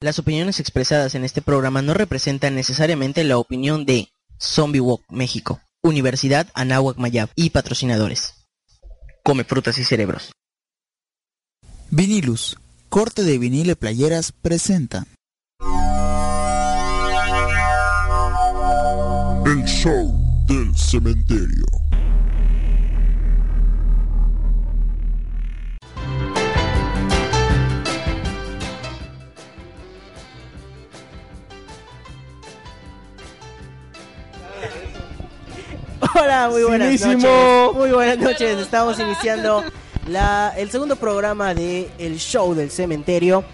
Las opiniones expresadas en este programa no representan necesariamente la opinión de Zombie Walk México, Universidad Anáhuac Mayab y patrocinadores. Come frutas y cerebros. Vinilus, corte de vinilo y playeras presenta. El show del cementerio. Hola, muy buenas Finísimo. noches. Muy buenas noches. Estamos iniciando la, el segundo programa de El Show del Cementerio.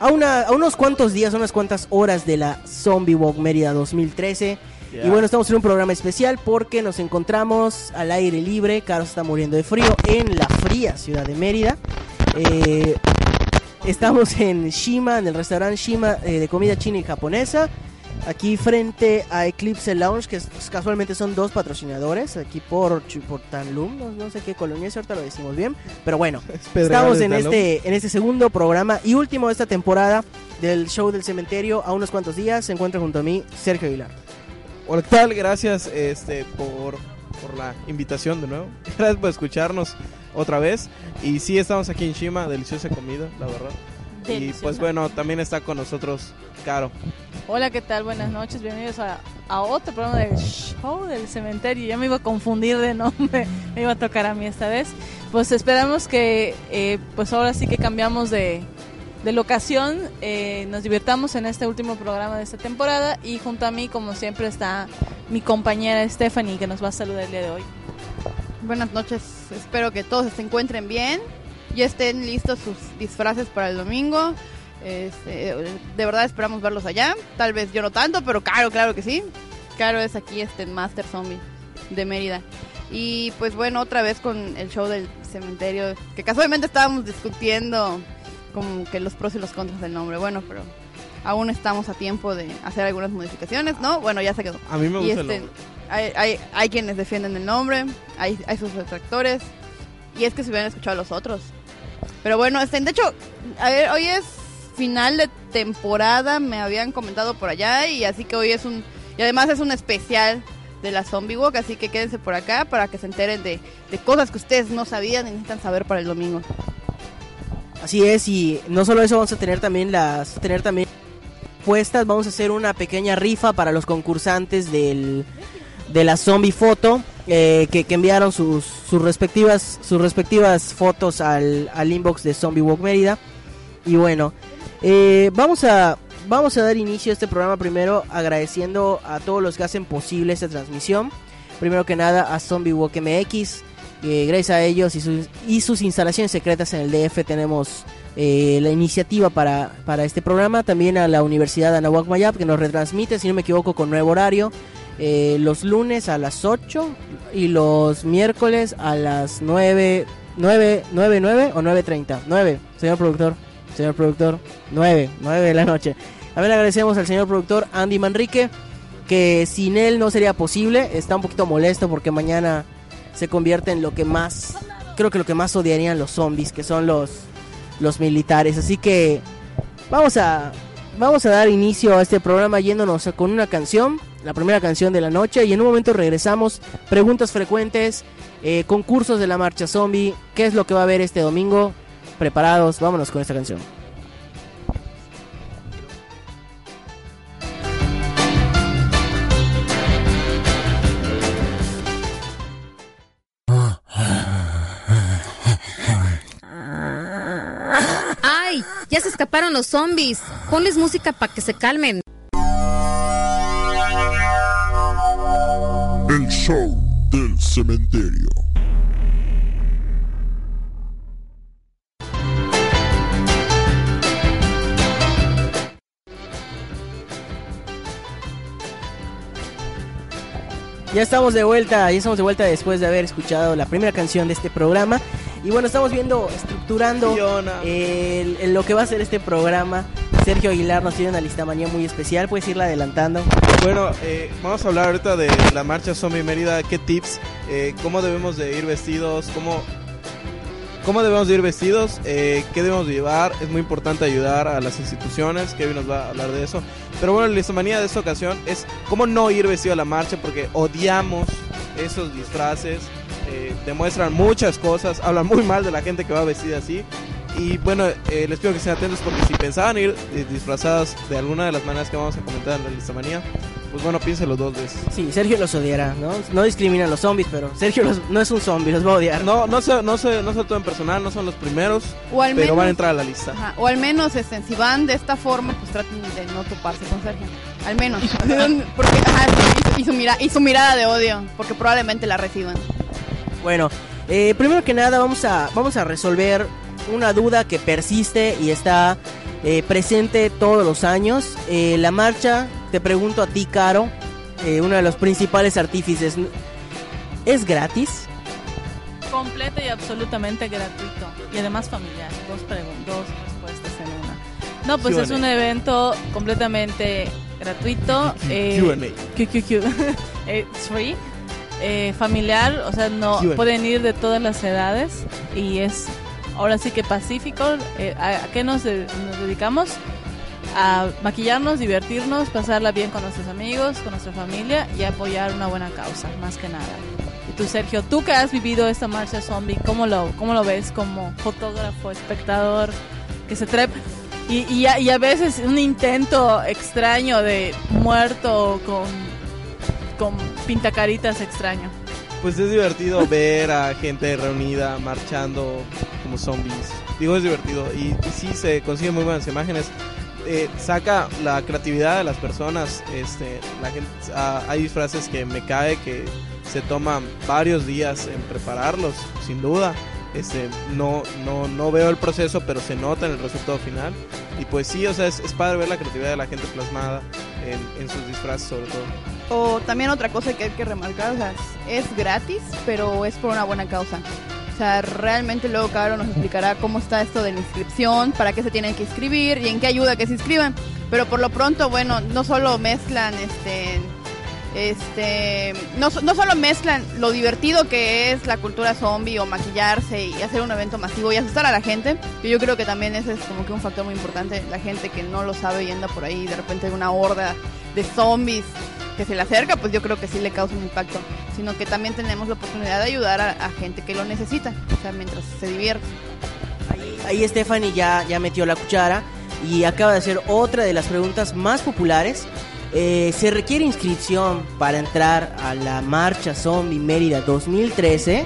A, una, a unos cuantos días, unas cuantas horas de la Zombie Walk Mérida 2013. Y bueno, estamos en un programa especial porque nos encontramos al aire libre. Carlos está muriendo de frío en la fría ciudad de Mérida. Eh, estamos en Shima, en el restaurante Shima eh, de comida china y japonesa. Aquí frente a Eclipse Lounge, que es- casualmente son dos patrocinadores, aquí por, por Tanlum, no, no sé qué colonia es, ahorita lo decimos bien, pero bueno, estamos en Tanlum. este, en este segundo programa y último de esta temporada del show del cementerio. A unos cuantos días se encuentra junto a mí Sergio Aguilar. Hola, ¿qué tal? Gracias este, por, por la invitación de nuevo. Gracias por escucharnos otra vez. Y sí, estamos aquí en Shima, deliciosa comida, la verdad. Y Deliciosa. pues bueno, también está con nosotros Caro. Hola, ¿qué tal? Buenas noches, bienvenidos a, a otro programa del show del cementerio. Ya me iba a confundir de nombre, me iba a tocar a mí esta vez. Pues esperamos que, eh, pues ahora sí que cambiamos de, de locación, eh, nos divirtamos en este último programa de esta temporada y junto a mí, como siempre, está mi compañera Stephanie que nos va a saludar el día de hoy. Buenas noches, espero que todos se encuentren bien, ya estén listos sus disfraces para el domingo. Este, de verdad esperamos verlos allá, tal vez yo no tanto, pero Caro, claro que sí. Caro es aquí este Master Zombie de Mérida. Y pues bueno, otra vez con el show del cementerio, que casualmente estábamos discutiendo como que los pros y los contras del nombre. Bueno, pero aún estamos a tiempo de hacer algunas modificaciones, ¿no? Bueno, ya se quedó. A mí me Y gusta el este, nombre. hay, hay, hay quienes defienden el nombre, hay, hay sus retractores, y es que se hubieran escuchado los otros. Pero bueno, este, de hecho, a ver, hoy es final de temporada, me habían comentado por allá, y así que hoy es un, y además es un especial de la Zombie Walk, así que quédense por acá para que se enteren de, de cosas que ustedes no sabían y necesitan saber para el domingo. Así es, y no solo eso, vamos a tener también las tener también puestas, vamos a hacer una pequeña rifa para los concursantes del de la zombie foto eh, que, que enviaron sus, sus respectivas sus respectivas fotos al, al inbox de Zombie Walk Mérida. Y bueno, eh, vamos a vamos a dar inicio a este programa primero agradeciendo a todos los que hacen posible esta transmisión. Primero que nada a Zombie Walk MX, gracias a ellos y sus, y sus instalaciones secretas en el DF tenemos eh, la iniciativa para, para este programa. También a la Universidad Anahuac Mayab que nos retransmite, si no me equivoco, con nuevo horario. Eh, los lunes a las 8 y los miércoles a las 9, 9, 9, 9 o 9.30. 9, señor productor, señor productor, 9, 9 de la noche. Ver, agradecemos al señor productor Andy Manrique, que sin él no sería posible. Está un poquito molesto porque mañana se convierte en lo que más, creo que lo que más odiarían los zombies, que son los, los militares. Así que vamos a, vamos a dar inicio a este programa yéndonos con una canción, la primera canción de la noche, y en un momento regresamos. Preguntas frecuentes, eh, concursos de la marcha zombie, qué es lo que va a haber este domingo. Preparados, vámonos con esta canción. Ya se escaparon los zombies. Ponles música para que se calmen. El show del cementerio. Ya estamos de vuelta, ya estamos de vuelta después de haber escuchado la primera canción de este programa. Y bueno, estamos viendo, estructurando el- el- lo que va a ser este programa. Sergio Aguilar nos tiene una lista manía muy especial, puedes irla adelantando. Bueno, eh, vamos a hablar ahorita de la marcha Zombie Mérida. ¿Qué tips? Eh, ¿Cómo debemos de ir vestidos? ¿Cómo, cómo debemos de ir vestidos? Eh, ¿Qué debemos de llevar? Es muy importante ayudar a las instituciones. Kevin nos va a hablar de eso. Pero bueno, la listomanía de esta ocasión es cómo no ir vestido a la marcha porque odiamos esos disfraces. Eh, demuestran muchas cosas, hablan muy mal de la gente que va vestida así. Y bueno, eh, les pido que estén atentos porque si pensaban ir eh, disfrazadas de alguna de las maneras que vamos a comentar en la listomanía, pues bueno, piénselo dos veces. Sí, Sergio los odiará, ¿no? No discrimina a los zombies, pero Sergio los- no es un zombie, los va a odiar. No, no se, no se, no se todo en personal, no son los primeros, O al pero menos, van a entrar a la lista. Ajá, o al menos este, si van de esta forma, pues traten de no toparse con Sergio. Al menos. porque, ajá, y, su mira, y su mirada de odio, porque probablemente la reciban. Bueno, eh, primero que nada vamos a, vamos a resolver una duda que persiste y está eh, presente todos los años. Eh, la marcha, te pregunto a ti, Caro, eh, uno de los principales artífices, ¿es gratis? Completo y absolutamente gratuito. Y además familiar. Dos, dos respuestas en una. No, pues es un evento completamente gratuito. eh, Q&A. QQQ. Eh, it's free. Eh, familiar, o sea, no pueden ir de todas las edades. Y es ahora sí que pacífico. Eh, ¿a, a qué nos, de- nos dedicamos? A maquillarnos, divertirnos, pasarla bien con nuestros amigos, con nuestra familia y apoyar una buena causa, más que nada. Y tú, Sergio, tú que has vivido esta marcha zombie, ¿cómo lo, cómo lo ves como fotógrafo, espectador, que se trepa? Y, y, a, y a veces un intento extraño de muerto con, con pintacaritas extraño. Pues es divertido ver a gente reunida marchando como zombies. Digo, es divertido y, y sí se consiguen muy buenas imágenes. Eh, saca la creatividad de las personas. Este, la gente, ah, hay disfraces que me cae que se toman varios días en prepararlos, sin duda. Este, no, no, no veo el proceso, pero se nota en el resultado final. Y pues sí, o sea, es, es padre ver la creatividad de la gente plasmada en, en sus disfraces sobre todo. O también otra cosa que hay que remarcar, o es gratis, pero es por una buena causa. O sea, realmente luego Caro nos explicará cómo está esto de la inscripción, para qué se tienen que inscribir y en qué ayuda que se inscriban. Pero por lo pronto, bueno, no solo mezclan este este no, no solo mezclan lo divertido que es la cultura zombie o maquillarse y hacer un evento masivo y asustar a la gente, que yo creo que también ese es como que un factor muy importante, la gente que no lo sabe y anda por ahí de repente una horda de zombies que se le acerca, pues yo creo que sí le causa un impacto, sino que también tenemos la oportunidad de ayudar a, a gente que lo necesita, o sea, mientras se divierte. Ahí Stephanie ya, ya metió la cuchara y acaba de hacer otra de las preguntas más populares. Eh, ¿Se requiere inscripción para entrar a la marcha Zombie Mérida 2013?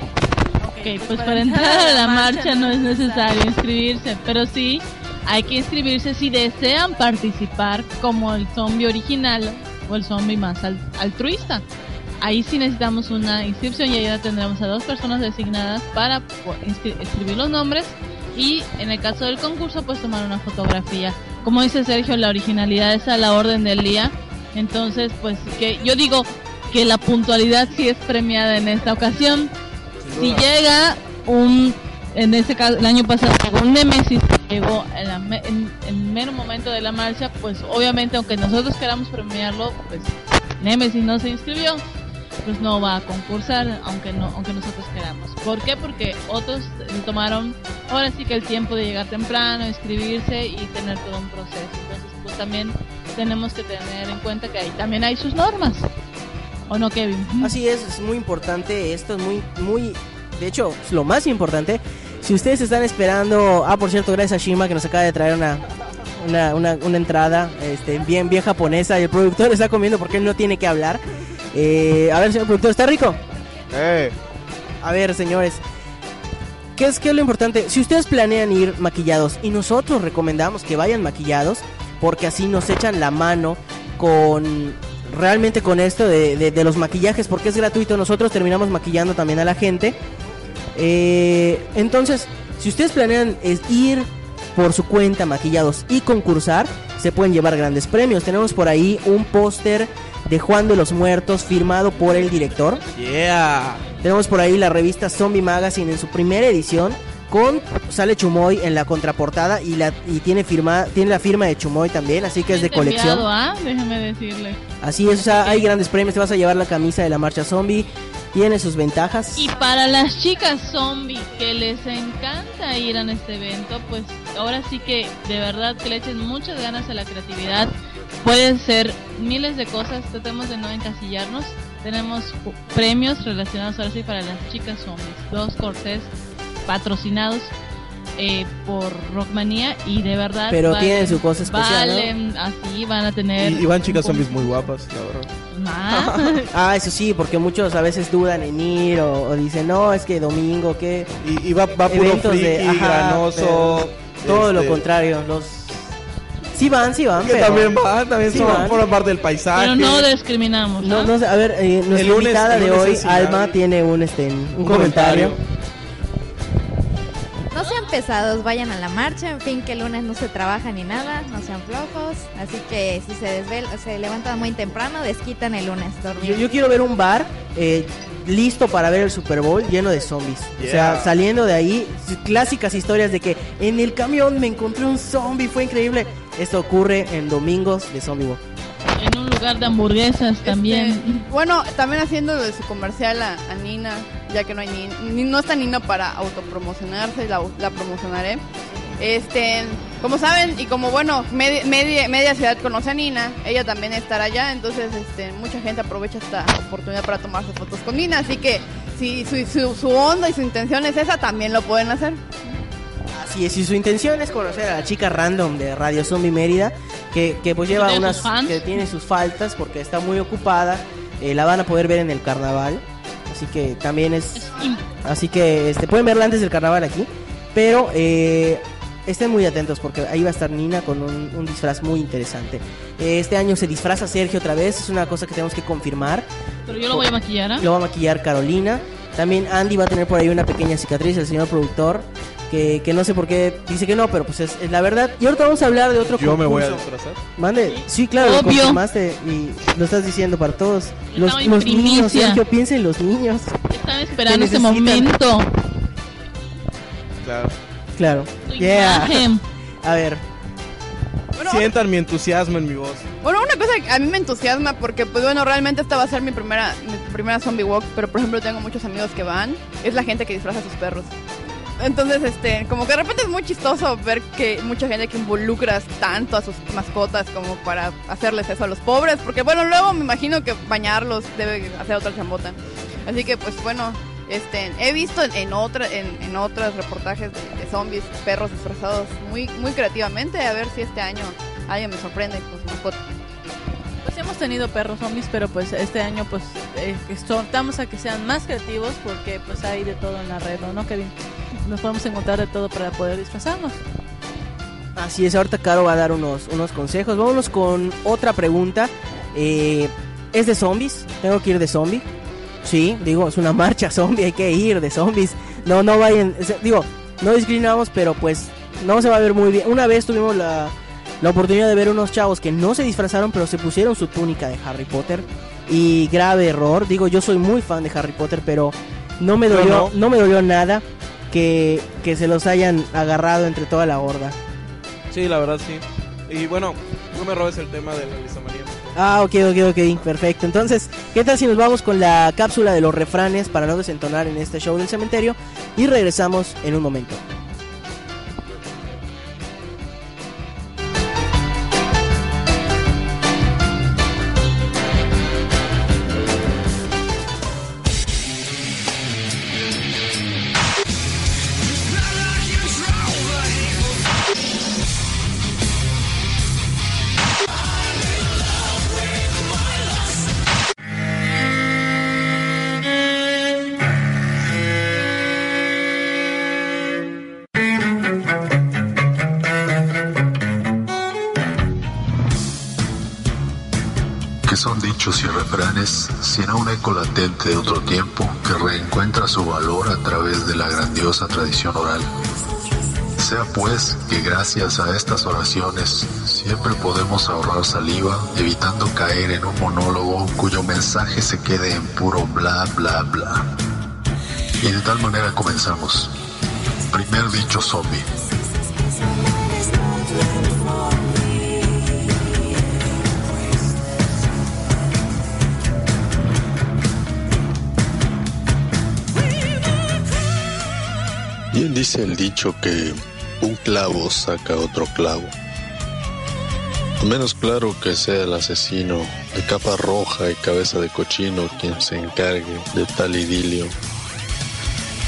Ok, pues para entrar a la marcha no es necesario inscribirse, pero sí hay que inscribirse si desean participar como el zombie original o el zombie más al- altruista. Ahí sí necesitamos una inscripción y ahí ya tendremos a dos personas designadas para escribir los nombres y en el caso del concurso pues tomar una fotografía. Como dice Sergio, la originalidad es a la orden del día. Entonces pues que yo digo que la puntualidad sí es premiada en esta ocasión. Si llega un, en este caso, el año pasado llegó un Nemesis, llegó en, la en, en mero momento de la marcha, pues obviamente aunque nosotros queramos premiarlo, pues Nemesis no se inscribió, pues no va a concursar, aunque no, aunque nosotros queramos. ¿Por qué? Porque otros tomaron ahora sí que el tiempo de llegar temprano, inscribirse y tener todo un proceso. Entonces, pues también tenemos que tener en cuenta que ahí también hay sus normas. ¿O no, Kevin? Así es, es muy importante, esto es muy, muy, de hecho, lo más importante. Si ustedes están esperando, ah, por cierto, gracias a Shima que nos acaba de traer una, una, una, una entrada este, bien, bien japonesa y el productor está comiendo porque él no tiene que hablar. Eh, a ver, señor productor, ¿está rico? A ver, señores. ¿Qué es, ¿Qué es lo importante? Si ustedes planean ir maquillados y nosotros recomendamos que vayan maquillados porque así nos echan la mano con realmente con esto de, de- de los maquillajes porque es gratuito. Nosotros terminamos maquillando también a la gente. Eh, entonces, si ustedes planean ir por su cuenta maquillados y concursar, se pueden llevar grandes premios. Tenemos por ahí un póster de Juan de los Muertos, firmado por el director. Yeah. Tenemos por ahí la revista Zombie Magazine en su primera edición. Con sale Chumoy en la contraportada y la y tiene firma tiene la firma de Chumoy también, así que es de colección. ¿ah? Déjame decirle. Así es, o sea, hay grandes premios, te vas a llevar la camisa de la marcha zombie, tiene sus ventajas. Y para las chicas zombie que les encanta ir a este evento, pues ahora sí que de verdad que le echen muchas ganas a la creatividad. Pueden ser miles de cosas, tratemos de no encasillarnos. Tenemos premios relacionados ahora sí para las chicas zombies. Dos cortes patrocinados eh, por Rockmanía y de verdad Pero tienen su cosa especial, ¿no? Valen, así van a tener Y, y van chicas zombies muy guapas, la verdad. Ah. Ah, eso sí, porque muchos a veces dudan en ir o, o dicen, no, es que domingo, que Y, y va, va puro friki, de- ajá, granoso. todo lo este, contrario, los... Sí van, sí van, Que pero... también van, también Sí son, van. forman parte del paisaje. Pero no discriminamos. No, no sé, a ver, eh, nuestra El lunes- invitada de hoy, Alma, tiene un, este, un, Un comentario. comentario. No sean pesados, vayan a la marcha. En fin, que el lunes no se trabaja ni nada, no sean flojos. Así que si se desvel se levantan muy temprano, desquitan el lunes dormir. Yo, yo quiero ver un bar eh, listo para ver el Super Bowl lleno de zombies. O sea, saliendo de ahí, clásicas historias de que en el camión me encontré un zombie, fue increíble. Esto ocurre en domingos de Zombie Walk. En un lugar de hamburguesas también. Este, bueno, también haciendo de su comercial a, a Nina, ya que no hay ni, ni- no está Nina para autopromocionarse, la, la promocionaré. Este, como saben y como bueno, media, media, media ciudad conoce a Nina, ella también estará allá, entonces este, mucha gente aprovecha esta oportunidad para tomarse fotos con Nina, así que si su, su, su onda y su intención es esa, también lo pueden hacer. Así es, y su intención es conocer a la chica random de Radio Zombie Mérida, que, que pues lleva tiene unas, que tiene sus faltas porque está muy ocupada, eh, la van a poder ver en el carnaval, así que también es, así que este pueden verla antes del carnaval aquí, pero eh, estén muy atentos porque ahí va a estar Nina con un, un disfraz muy interesante. Eh, este año se disfraza Sergio otra vez, es una cosa que tenemos que confirmar. Pero yo lo voy a maquillar, ¿ah? Lo va a maquillar Carolina. También Andy va a tener por ahí una pequeña cicatriz, el señor productor. Que, que no sé por qué dice que no, pero pues es, es la verdad. Y ahorita vamos a hablar de otro Yo me voy a disfrazar. Mande, sí, claro, lo Obvio. confirmaste y lo estás diciendo para todos. Los, los niños. Sergio, piensa en los niños. Estaba esperando este necesitan. momento. Claro. Claro. Tu Yeah. imagen. A ver, Bueno, Sientan mi entusiasmo en mi voz. Bueno, una cosa que a mí me entusiasma porque, pues bueno, realmente esta va a ser mi primera, mi primera zombie walk, pero por ejemplo tengo muchos amigos que van, es la gente que disfraza a sus perros. Entonces, este, como que de repente es muy chistoso ver que mucha gente que involucras tanto a sus mascotas como para hacerles eso a los pobres, porque bueno, luego me imagino que bañarlos debe hacer otra chambota. Así que, pues bueno, este, he visto en, en otra, en, en otros reportajes de, zombies, perros disfrazados muy, muy creativamente, a ver si este año alguien me sorprende con su mascota. Pues hemos tenido perros zombies, pero pues este año pues eh, a que sean más creativos porque pues hay de todo en la red, ¿no, Kevin? Nos podemos encontrar de todo para poder disfrazarnos. así es. Ahorita Caro va a dar unos, unos consejos. Vámonos con otra pregunta. Eh, ¿Es de zombies? ¿Tengo que ir de zombie? Sí, digo, es una marcha zombie, hay que ir de zombies. No, no vayan, digo, no discriminamos, pero pues no se va a ver muy bien. Una vez tuvimos la, la oportunidad de ver unos chavos que no se disfrazaron, pero se pusieron su túnica de Harry Potter. Y grave error, digo, yo soy muy fan de Harry Potter, pero no me dolió, no. no. me dolió nada que, que se los hayan agarrado entre toda la horda. Sí, la verdad sí. Y bueno, no me robes el tema de la lisomanía. Ah, ok, ok, ok, perfecto. Entonces, ¿qué tal si nos vamos con la cápsula de los refranes para no desentonar en este show del cementerio? Y regresamos en un momento. Dichos y refranes, sino un eco latente de otro tiempo que reencuentra su valor a través de la grandiosa tradición oral. Sea pues que gracias a estas oraciones siempre podemos ahorrar saliva, evitando caer en un monólogo cuyo mensaje se quede en puro bla bla bla. Y de tal manera comenzamos. Primer dicho zombie. Dice el dicho que un clavo saca otro clavo. A menos claro que sea el asesino de capa roja y cabeza de cochino quien se encargue de tal idilio,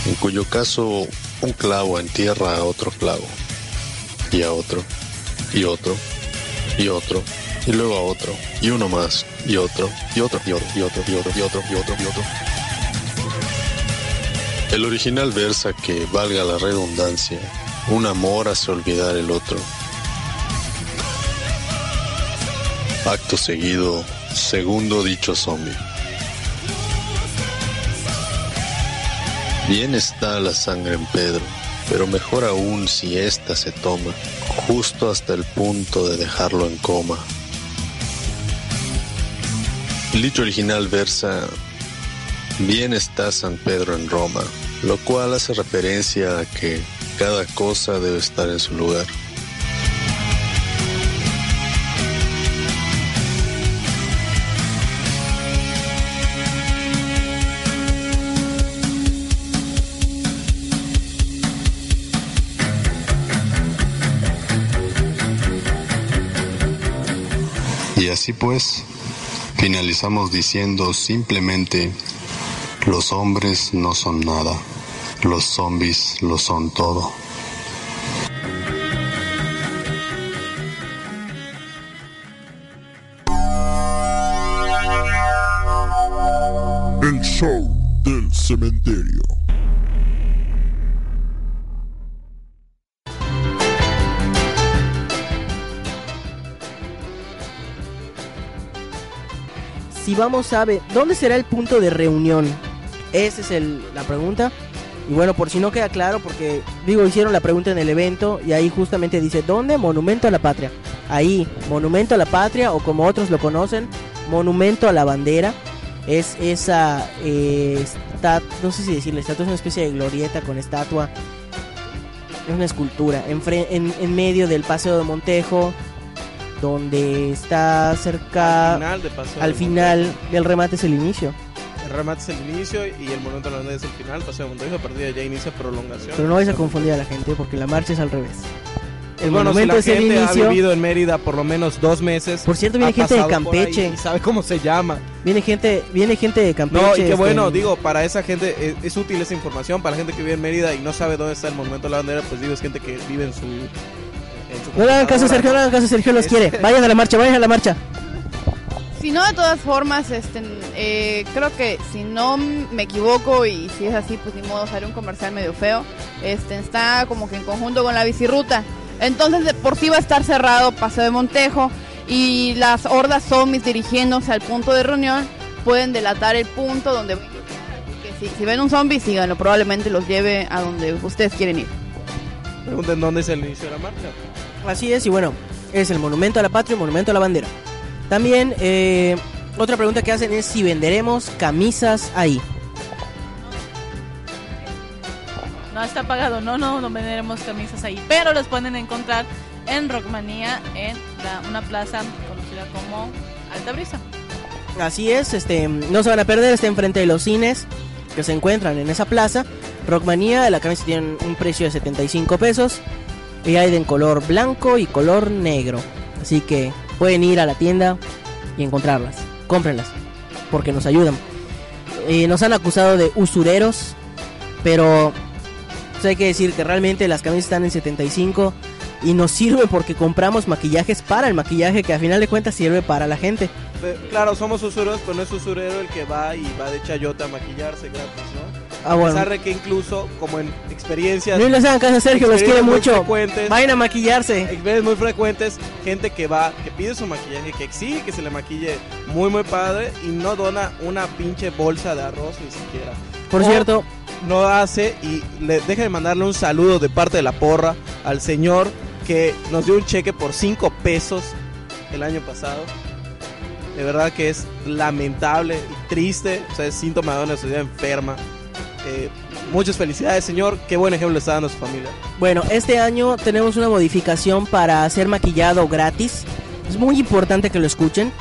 en cuyo caso un clavo entierra a otro clavo, y a otro, y otro, y otro, y luego a otro, y uno más, y otro, y otro, y otro, y otro, y otro, y otro, y otro, y otro. El original versa que, valga la redundancia, un amor hace olvidar el otro. Acto seguido, segundo dicho zombie. Bien está la sangre en Pedro, pero mejor aún si ésta se toma, justo hasta el punto de dejarlo en coma. El dicho original versa, bien está San Pedro en Roma, lo cual hace referencia a que cada cosa debe estar en su lugar. Y así pues, finalizamos diciendo simplemente, los hombres no son nada, los zombies lo son todo. El show del cementerio. Si vamos a ver, ¿dónde será el punto de reunión? Esa es el- la pregunta. Y bueno, por si no queda claro, porque digo, hicieron la pregunta en el evento y ahí justamente dice, ¿dónde? Monumento a la Patria. Ahí, Monumento a la Patria o como otros lo conocen, Monumento a la Bandera. Es esa, eh, esta- no sé si decirle, estatua es una especie de glorieta con estatua. Es una escultura en, en, en medio del Paseo de Montejo, donde está cerca... Al final de Paseo Al final del remate es el inicio. El remate es el inicio y el monumento a la bandera es el final. Paseo de Montejo, a partir de allá inicia prolongación. Pero no vais a confundir a la gente porque la marcha es al revés. El bueno, monumento si es la el gente inicio. ha vivido en Mérida por lo menos dos meses. Por cierto, viene ha gente de pasado por ahí Campeche. Y sabe cómo se llama. Viene gente, viene gente de Campeche. No, y qué este, bueno, digo, para esa gente es, es útil esa información. Para la gente que vive en Mérida y no sabe dónde está el monumento a la bandera, pues digo, es gente que vive en su. en su No le hagan caso a computadora. Sergio, no le hagan caso a Sergio, los quiere. Vayan a la marcha, vayan a la marcha. Si no, de todas formas, este, eh, creo que si no me equivoco y si es así, pues ni modo, sale un comercial medio feo. Este, está como que en conjunto con la bicirruta. Entonces, de por sí va a estar cerrado Paseo de Montejo y las hordas zombies dirigiéndose al punto de reunión pueden delatar el punto donde que si, si ven un zombie, síganlo. Probablemente los lleve a donde ustedes quieren ir. Pregunten dónde es el inicio de la marcha. Así es, y bueno, es el monumento a la patria y monumento a la bandera. También, eh, otra pregunta que hacen es si venderemos camisas ahí. No está pagado, no, no, no venderemos camisas ahí, pero las pueden encontrar en Rockmanía, en la- una plaza conocida como Alta Brisa. Así es, este, no se van a perder, está enfrente de los cines que se encuentran en esa plaza. Rockmanía, la camisa tiene un precio de 75 pesos. Y hay de en color blanco y color negro. Así que pueden ir a la tienda y encontrarlas. Cómprenlas, porque nos ayudan. Eh, nos han acusado de usureros, pero pues, hay que decir que realmente las camisas están en 75 y nos sirve porque compramos maquillajes para el maquillaje que a final de cuentas sirve para la gente. Claro, somos usureros, pero no es usurero el que va y va de chayote a maquillarse gratis, ¿no? Ah, a bueno. pesar de que incluso, como en experiencias... No les hagan caso a Sergio, los quiere mucho. Vayan a maquillarse. experiencias muy frecuentes, gente que va, que pide su maquillaje, que exige que se le maquille muy, muy padre y no dona una pinche bolsa de arroz ni siquiera. Por O- cierto, no hace y le deja de mandarle un saludo de parte de la porra al señor que nos dio un cheque por 5 pesos el año pasado. De verdad que es lamentable y triste, o sea, es síntoma de una sociedad enferma. Eh, muchas felicidades, señor. Qué buen ejemplo está dando su familia. Bueno, este año tenemos una modificación para ser maquillado gratis. Es muy importante que lo escuchen.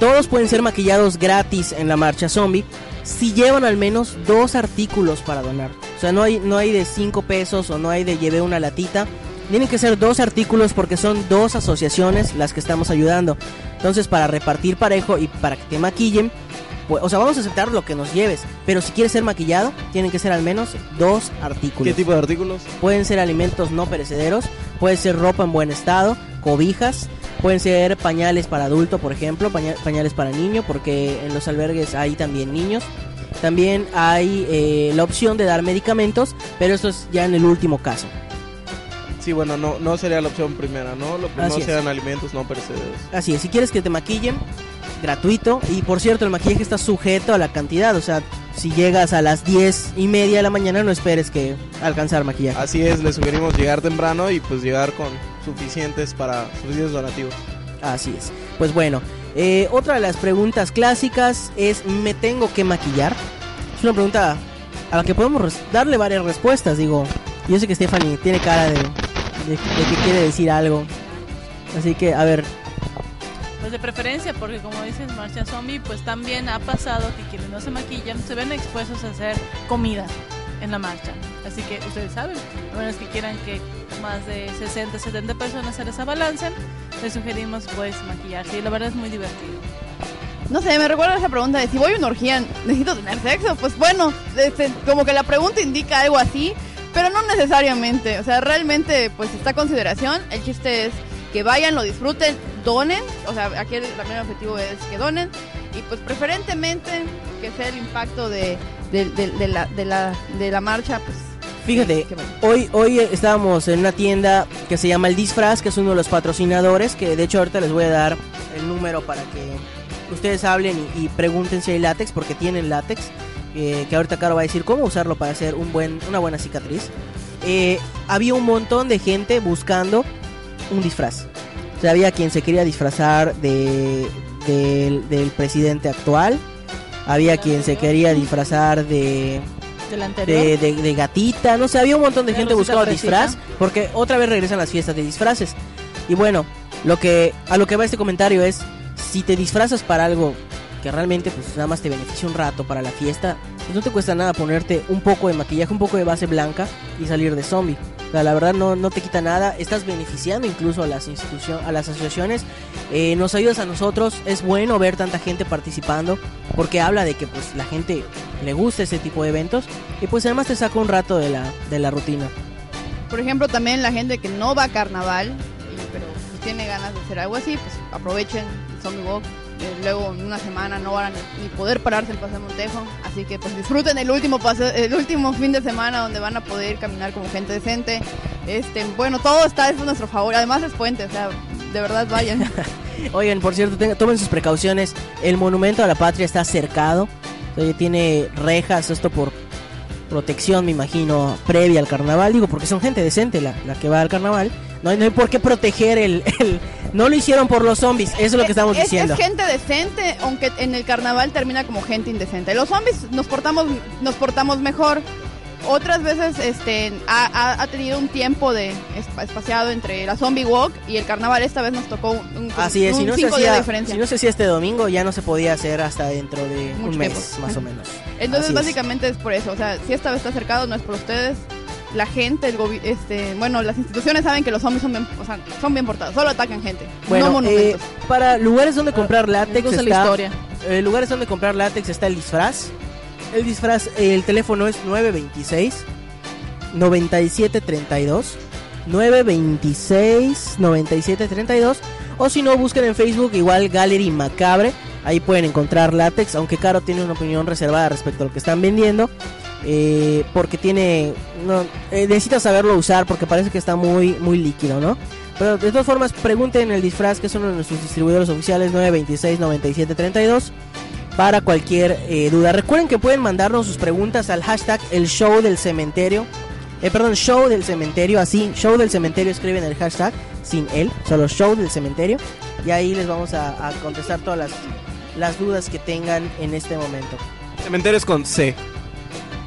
Todos pueden ser maquillados gratis en la marcha zombie si llevan al menos dos artículos para donar. O sea, no hay, no hay de 5 pesos o no hay de lleve una latita. Tienen que ser dos artículos porque son dos asociaciones las que estamos ayudando. Entonces, para repartir parejo y para que te maquillen, o sea, vamos a aceptar lo que nos lleves. Pero si quieres ser maquillado, tienen que ser al menos dos artículos. ¿Qué tipo de artículos? Pueden ser alimentos no perecederos, puede ser ropa en buen estado, cobijas, pueden ser pañales para adulto, por ejemplo, paña- pañales para niño, porque en los albergues hay también niños. También hay eh, la opción de dar medicamentos, pero eso es ya en el último caso. Sí, bueno, no, no sería la opción primera, ¿no? Lo primero Así es. serían alimentos no perecederos. Así es, si quieres que te maquillen, gratuito. Y por cierto, el maquillaje está sujeto a la cantidad. O sea, si llegas a las 10 y media de la mañana, no esperes que alcanzar maquillaje. Así es, les sugerimos llegar temprano y pues llegar con suficientes para suficientes donativos. Así es. Pues bueno, eh, otra de las preguntas clásicas es, ¿me tengo que maquillar? Es una pregunta a la que podemos darle varias respuestas. Digo, yo sé que Stephanie tiene cara de, de- de que quiere decir algo. Así que, a ver, de preferencia, porque como dices, Marcha Zombie, pues también ha pasado que quienes no se maquillan se ven expuestos a hacer comida en la marcha. Así que ustedes saben, a menos que quieran que más de 60, 70 personas se les abalancen, les sugerimos pues maquillarse. Y la verdad es muy divertido. No sé, me recuerda esa pregunta de si voy a una orgía, ¿necesito tener sexo? Pues bueno, este, como que la pregunta indica algo así, pero no necesariamente. O sea, realmente pues está a consideración. El chiste es que vayan, lo disfruten, donen. O sea, aquí el también el objetivo es que donen. Y pues preferentemente que sea el impacto de, de, de- de la, de, la, de la marcha, pues Fíjate, hoy, hoy estábamos en una tienda que se llama El Disfraz, que es uno de los patrocinadores, que de hecho ahorita les voy a dar el número para que ustedes hablen y, y pregunten si hay látex, porque tienen látex, eh, que ahorita Caro va a decir cómo usarlo para hacer un buen, una buena cicatriz. Eh, había un montón de gente buscando un disfraz. O sea, había quien se quería disfrazar de, del, del presidente actual, había quien se quería disfrazar de Del anterior. de, de- de gatita, no sé, había un montón de gente buscando disfraz, porque otra vez regresan las fiestas de disfraces. Y bueno, lo que a lo que va este comentario es si te disfrazas para algo que realmente pues nada más te beneficia un rato para la fiesta, no te cuesta nada ponerte un poco de maquillaje, un poco de base blanca y salir de zombie. O sea, la verdad no, no te quita nada, estás beneficiando incluso a las instituciones, a las asociaciones, eh, nos ayudas a nosotros, es bueno ver tanta gente participando, porque habla de que pues la gente le gusta ese tipo de eventos y pues además te saca un rato de la, de la rutina. Por ejemplo, también la gente que no va a carnaval, pero tiene ganas de hacer algo así, pues aprovechen Zombie Walk. Eh, luego en una semana no van a ni poder pararse el Paseo Montejo, así que pues disfruten el último paseo, el último fin de semana donde van a poder caminar como gente decente. Este, bueno, todo está es nuestro favor. Además es puente, o sea, de verdad vayan. Oigan, por cierto, tengan- tomen sus precauciones. El monumento a la patria está cercado. Tiene rejas, esto por protección, me imagino, previa al carnaval. Digo, porque son gente decente la, la que va al carnaval. No hay, no hay por qué proteger el, el- No lo hicieron por los zombies, eso es lo que estamos es, diciendo. es gente decente, aunque en el carnaval termina como gente indecente. Los zombies nos portamos, nos portamos mejor. Otras veces este, ha, tenido un tiempo de espa- espaciado entre la zombie walk y el carnaval. Esta vez nos tocó un, un- Así es, un si no, se cinco días hacía, de diferencia. si no se hacía este domingo, ya no se podía hacer hasta dentro de Mucho un mes, tiempo. más o menos. Entonces Así es. básicamente es. por eso. O sea, si esta vez está cercado no es por ustedes. La gente, el este, bueno, las instituciones saben que los zombies son bien, o sea, son bien portados. Solo atacan gente, Bueno, no monumentos. eh, para lugares donde comprar látex gusta la está, historia. eh, lugares donde comprar látex está el disfraz. El disfraz, eh, el teléfono es 926 9732 926 9732 o si no busquen en Facebook igual Gallery Macabre, ahí pueden encontrar látex, aunque Caro tiene una opinión reservada respecto a lo que están vendiendo. Eh, porque tiene no, eh, necesita saberlo usar porque parece que está muy muy líquido, ¿no? Pero de todas formas, pregunten el disfraz, que es de nuestros distribuidores oficiales, 926-9732. para cualquier eh, duda. Recuerden que pueden mandarnos sus preguntas al hashtag el show del cementerio. Eh, perdón, show del cementerio, así, show del cementerio, escriben el hashtag, sin él, solo show del cementerio. Y ahí les vamos a, contestar todas las, las dudas que tengan en este momento. Cementerios con C.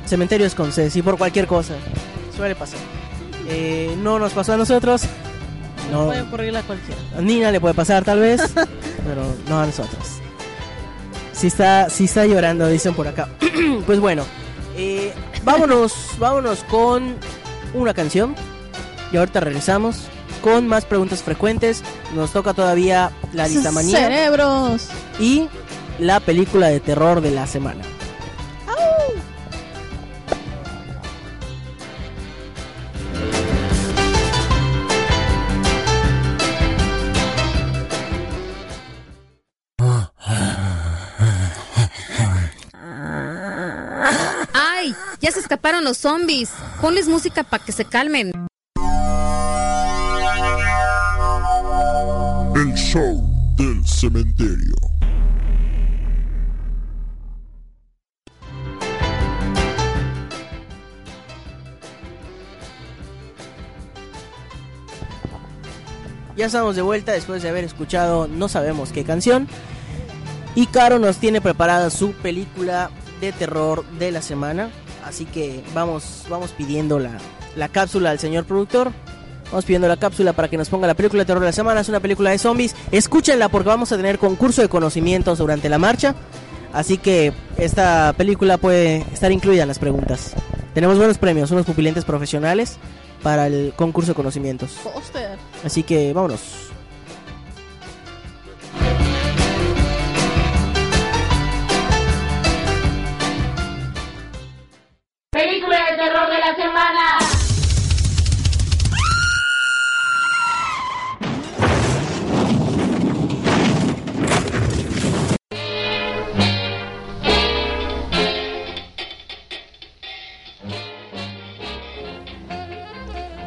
Cementerios con C, sí, por cualquier cosa. Suele pasar. Eh, no nos pasó a nosotros. No, Puede ocurrirle a cualquiera. a Nina le puede pasar tal vez, pero no a nosotros. Si está, si está llorando, dicen por acá. pues bueno, eh, vámonos, vámonos con una canción. Y ahorita regresamos con más preguntas frecuentes. Nos toca todavía la lista manía Cerebros. y la película de terror de la semana. Escaparon los zombies. Ponles música para que se calmen. El show del cementerio. Ya estamos de vuelta después de haber escuchado no sabemos qué canción. Y Caro nos tiene preparada su película de terror de la semana. Así que vamos, vamos pidiendo la, la cápsula al señor productor. Vamos pidiendo la cápsula para que nos ponga la película de terror de la semana. Es una película de zombies. Escúchenla porque vamos a tener concurso de conocimientos durante la marcha. Así que esta película puede estar incluida en las preguntas. Tenemos buenos premios, unos pupilentes profesionales para el concurso de conocimientos. Así que vámonos.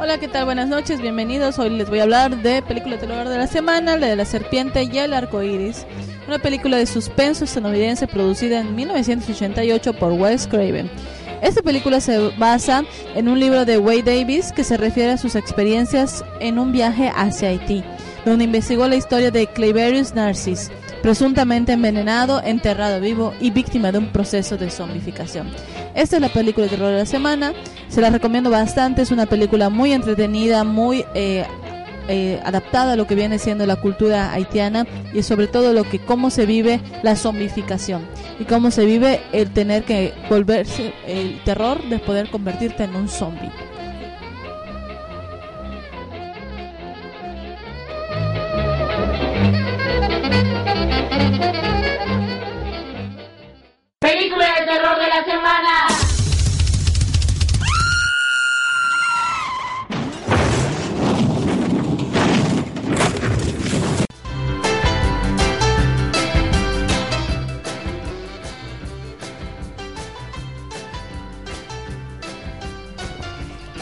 Hola, ¿qué tal? Buenas noches, bienvenidos. Hoy les voy a hablar de película de terror de la semana, la de la serpiente y el arco iris. Una película de suspenso estadounidense producida en 1988 por Wes Craven. Esta película se basa en un libro de Wade Davis que se refiere a sus experiencias en un viaje hacia Haití, donde investigó la historia de Claverius Narcis, presuntamente envenenado, enterrado vivo y víctima de un proceso de zombificación. Esta es la película de terror de la semana. Se la recomiendo bastante. Es una película muy entretenida, muy eh, eh, adaptada a lo que viene siendo la cultura haitiana y sobre todo lo que cómo se vive la zombificación y cómo se vive el tener que volverse el terror de poder convertirte en un zombie.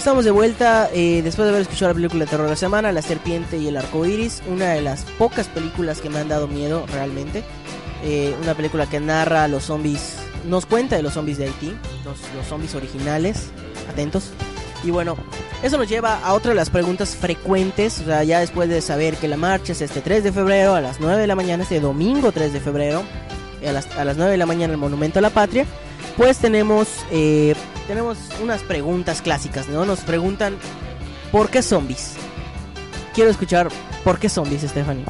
Estamos de vuelta eh, después de haber escuchado la película de terror de la semana, La Serpiente y el Arco Iris, una de las pocas películas que me han dado miedo realmente. Eh, una película que narra a los zombies, nos cuenta de los zombies de Haití, los, los zombies originales, atentos. Y bueno, eso nos lleva a otra de las preguntas frecuentes, o sea, ya después de saber que la marcha es este 3 de febrero a las 9 de la mañana, este domingo 3 de febrero, a las, a las 9 de la mañana el Monumento a la Patria, pues tenemos, eh, tenemos unas preguntas clásicas, ¿no? Nos preguntan, ¿por qué zombies? Quiero escuchar, ¿por qué zombies, Stephanie?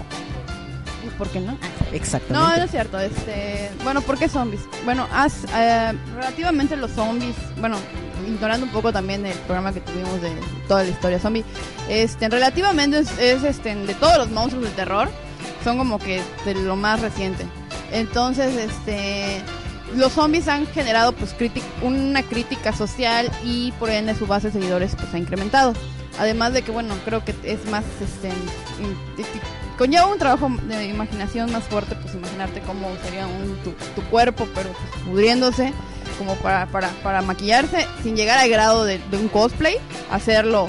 ¿Por qué no? Exactamente. No, no es cierto. Este, bueno, ¿por qué zombies? Bueno, has, eh, relativamente los zombies, bueno, ignorando un poco también el programa que tuvimos de toda la historia zombie, este, relativamente es, es, este, de todos los monstruos de terror, son como que de lo más reciente. Entonces, este, los zombies han generado pues una crítica social y por ende su base de seguidores pues ha incrementado. Además de que bueno, creo que es más este conlleva un trabajo de imaginación más fuerte, pues imaginarte cómo sería un, tu, cuerpo pero pues, pudriéndose como para, para, para maquillarse sin llegar al grado de un cosplay, hacerlo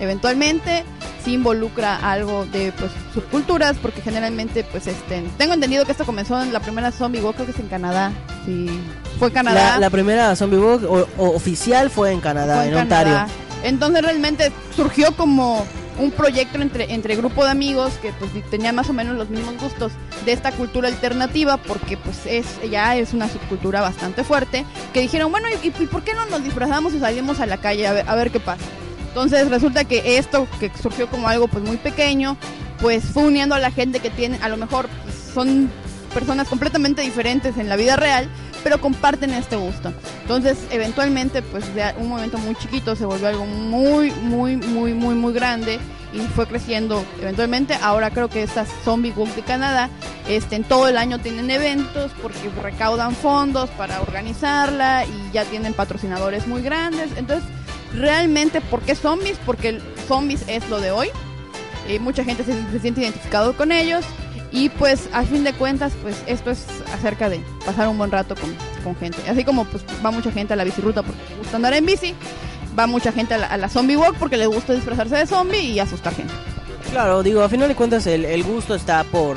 eventualmente sí involucra algo de pues subculturas porque generalmente pues este tengo entendido que esto comenzó en la primera Zombie Walk creo que es en Canadá sí fue Canadá La, la primera Zombie Walk o- o oficial fue en Canadá, fue en, en Ontario. Canadá. Entonces realmente surgió como un proyecto entre, entre grupo de amigos que pues tenían más o menos los mismos gustos de esta cultura alternativa porque pues es ya es una subcultura bastante fuerte que dijeron bueno ¿y, y por qué no nos disfrazamos y salimos a la calle a ver, a ver qué pasa? Entonces resulta que esto que surgió como algo pues muy pequeño pues fue uniendo a la gente que tiene a lo mejor pues, son personas completamente diferentes en la vida real pero comparten este gusto. Entonces, eventualmente, pues de un momento muy chiquito se volvió algo muy, muy, muy, muy, muy grande y fue creciendo eventualmente. Ahora creo que estas Zombie Walk de Canadá, este, en todo el año tienen eventos porque recaudan fondos para organizarla y ya tienen patrocinadores muy grandes. Entonces, realmente, ¿por qué zombies? Porque zombies es lo de hoy. Y mucha gente se, siente identificado con ellos. Y pues a fin de cuentas, pues esto es acerca de pasar un buen rato con, con gente. Así como pues va mucha gente a la bicirruta porque le gusta andar en bici, va mucha gente a la, a la zombie walk porque le gusta disfrazarse de zombie y asustar gente. Claro, digo, a final de cuentas el, el gusto está por,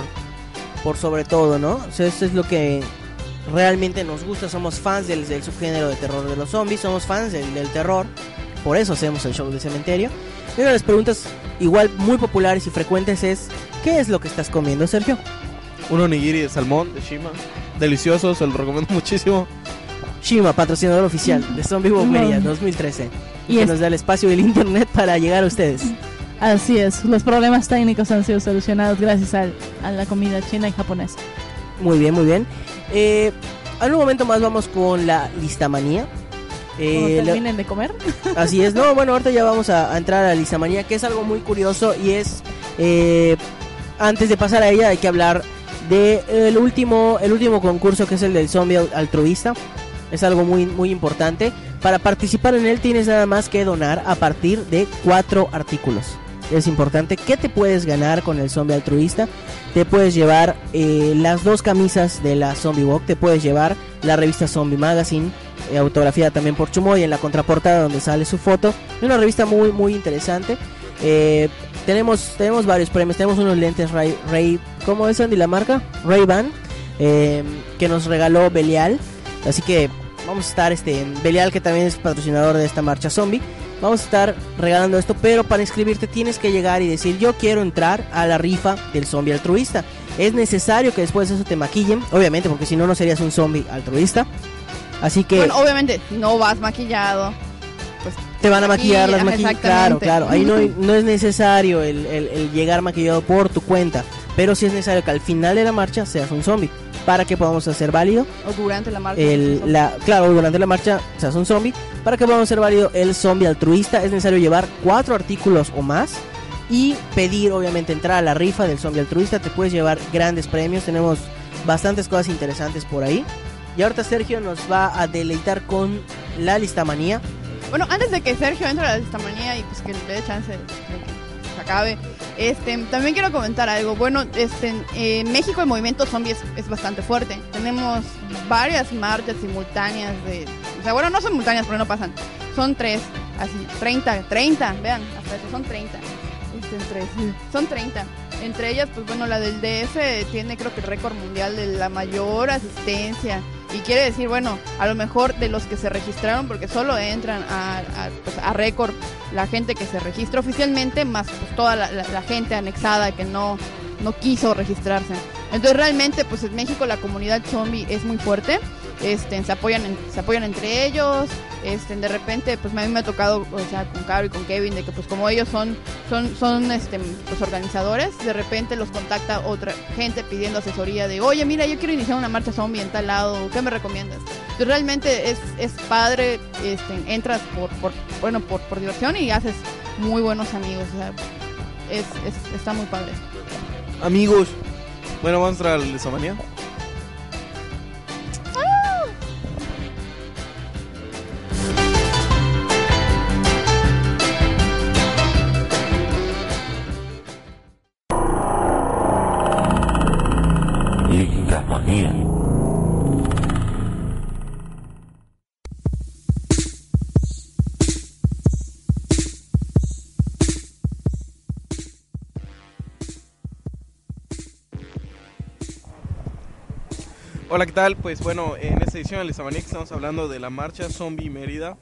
por sobre todo, ¿no? O sea, eso es lo que realmente nos gusta, somos fans del, del subgénero de terror de los zombies, somos fans del, del terror, por eso hacemos el show del cementerio. Y una de las preguntas igual muy populares y frecuentes es, ¿qué es lo que estás comiendo, Sergio? Un onigiri de salmón de Shima. Delicioso, se lo recomiendo muchísimo. Shima, patrocinador oficial de Zombie Mm. 2013. Y, Y que es- nos da el espacio del internet para llegar a ustedes. Así es, los problemas técnicos han sido solucionados gracias al- a la comida china y japonesa. Muy bien, muy bien. Eh, en un momento más vamos con la listamanía. Eh, terminen de comer. Así es, no, bueno, ahorita ya vamos a, a entrar a la listamanía, que es algo muy curioso y es, eh, antes de pasar a ella hay que hablar de el último, el último concurso que es el del zombie al- altruista. Es algo muy, muy importante. Para participar en él tienes nada más que donar a partir de cuatro artículos. Es importante. ¿Qué te puedes ganar con el zombie altruista? Te puedes llevar eh, las dos camisas de la Zombie Walk. Te puedes llevar la revista Zombie Magazine. Eh, autografiada también por Chumoy en la contraportada donde sale su foto. Es una revista muy muy interesante. Eh, tenemos tenemos varios premios. Tenemos unos lentes Ray, Ray ¿cómo es Andy la marca? Ray Ban que nos regaló Belial. Así que vamos a estar este Belial que también es patrocinador de esta marcha zombie. Vamos a estar regalando esto, pero para inscribirte tienes que llegar y decir yo quiero entrar a la rifa del zombie altruista. Es necesario que después de eso te maquillen, obviamente, porque si no no serías un zombie altruista. Así que Bueno, obviamente, no vas maquillado. Pues te van a maquillar las maquillas. Claro, claro. Ahí no, no es necesario el, el- el llegar maquillado por tu cuenta. Pero sí es necesario que al final de la marcha seas un zombie. Para que podamos hacer válido O durante la marcha. el, la, claro, durante la marcha seas un zombie. Para que podamos hacer válido el zombie altruista es necesario llevar cuatro artículos o más. Y pedir, obviamente, entrar a la rifa del zombie altruista. Te puedes llevar grandes premios. Tenemos bastantes cosas interesantes por ahí. Y ahorita Sergio nos va a deleitar con la listamanía. Bueno, antes de que Sergio entre a la listamanía y pues que le dé chance de acabe, este, también quiero comentar algo. Bueno, este, en México el movimiento zombie es, bastante fuerte. Tenemos varias marchas simultáneas de... O sea, bueno, no son simultáneas porque no pasan. Son tres, así, 30, 30, vean, hasta eso, son 30. Este, son 30. Entre ellas, pues bueno, la del DF tiene creo que el récord mundial de la mayor asistencia. Y quiere decir, bueno, a lo mejor de los que se registraron, porque solo entran a, a, pues, récord la gente que se registra oficialmente, más pues, toda la gente anexada que no, no quiso registrarse. Entonces realmente, pues en México la comunidad zombie es muy fuerte. Este, se apoyan se apoyan entre ellos este de repente pues a mí me ha tocado con Caro y con Kevin de que pues como ellos son son son este pues organizadores de repente los contacta otra gente pidiendo asesoría de oye mira yo quiero iniciar una marcha zombie en tal lado qué me recomiendas realmente es, es padre entras por, bueno por, por diversión y haces muy buenos amigos está muy padre. Amigos. Bueno, vamos a entrar a la Hola, ¿qué tal? Pues bueno, en esta edición de Lizamanía estamos hablando de la marcha Zombie Mérida.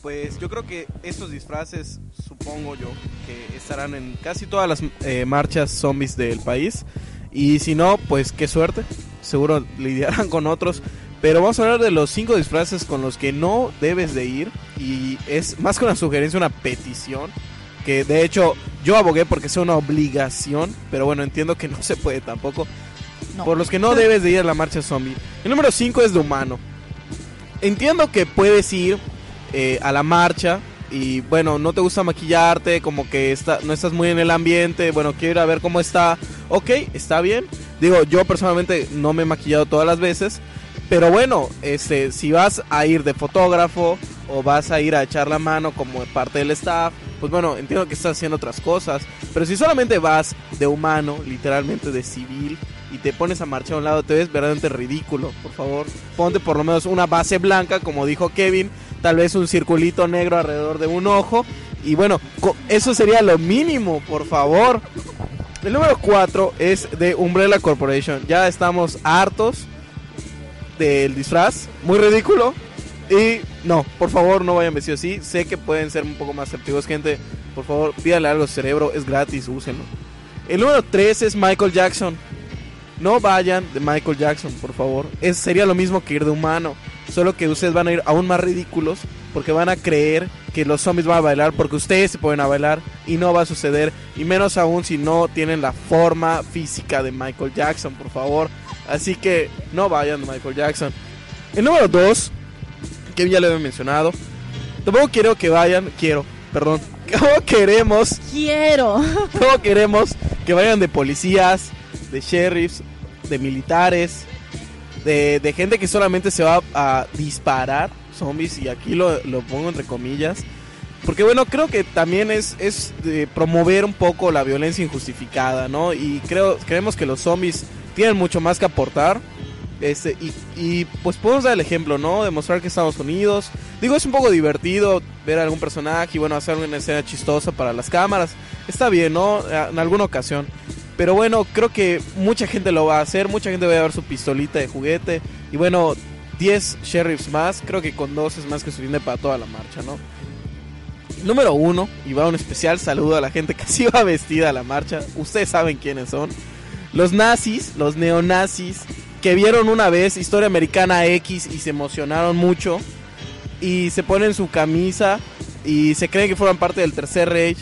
Pues yo creo que estos disfraces, supongo yo, que estarán en casi todas las eh, marchas zombies del país. Y si no, pues qué suerte. Seguro lidiarán con otros. Pero vamos a hablar de los cinco disfraces con los que no debes de ir. Y es más que una sugerencia, una petición. Que de hecho yo abogué porque sea una obligación. Pero bueno, entiendo que no se puede tampoco. No. Por los que no debes de ir a la marcha zombie. El número 5 es de humano. Entiendo que puedes ir eh, a la marcha y bueno, no te gusta maquillarte, como que no estás muy en el ambiente, bueno, quiero ir a ver cómo está. Ok, está bien. Digo, yo personalmente no me he maquillado todas las veces. Pero bueno, este, si vas a ir de fotógrafo o vas a ir a echar la mano como parte del staff, pues bueno, entiendo que estás haciendo otras cosas. Pero si solamente vas de humano, literalmente de civil, y te pones a marchar a un lado, te ves verdaderamente ridículo. Por favor, ponte por lo menos una base blanca, como dijo Kevin, tal vez un circulito negro alrededor de un ojo. Y bueno, eso sería lo mínimo, por favor. El número 4 es de Umbrella Corporation. Ya estamos hartos del disfraz, muy ridículo. Y no, por favor, no vayan vestidos así. Sé que pueden ser un poco más asertivos, gente. Por favor, pídale algo al cerebro, es gratis, úsenlo. El número 3 es Michael Jackson. No vayan de Michael Jackson, por favor. Es, sería lo mismo que ir de humano. Solo que ustedes van a ir aún más ridículos porque van a creer que los zombies van a bailar porque ustedes se pueden a bailar y no va a suceder. Y menos aún si no tienen la forma física de Michael Jackson, por favor. Así que no vayan de Michael Jackson. El número 2, que ya lo había mencionado. Tampoco quiero que vayan, quiero, perdón. ¿Cómo queremos? Quiero. ¿Cómo queremos que vayan de policías, de sheriffs, de militares, de, de gente que solamente se va a disparar zombies? Y aquí lo, lo pongo entre comillas. Porque bueno, creo que también es, es de promover un poco la violencia injustificada, ¿no? Y creo, creemos que los zombies tienen mucho más que aportar. Este, y, y, pues podemos dar el ejemplo, ¿no? Demostrar que Estados Unidos. Digo, es un poco divertido ver a algún personaje y bueno, hacer una escena chistosa para las cámaras. Está bien, ¿no? En alguna ocasión. Pero bueno, creo que mucha gente lo va a hacer. Mucha gente va a llevar su pistolita de juguete. Y bueno, 10 sheriffs más. Creo que con 2 es más que suficiente para toda la marcha, ¿no? Número 1, y va un especial saludo a la gente que sí va vestida a la marcha. Ustedes saben quiénes son. Los nazis, los neonazis, que vieron una vez Historia Americana X y se emocionaron mucho. Y se ponen su camisa y se creen que fueron parte del Tercer Reich.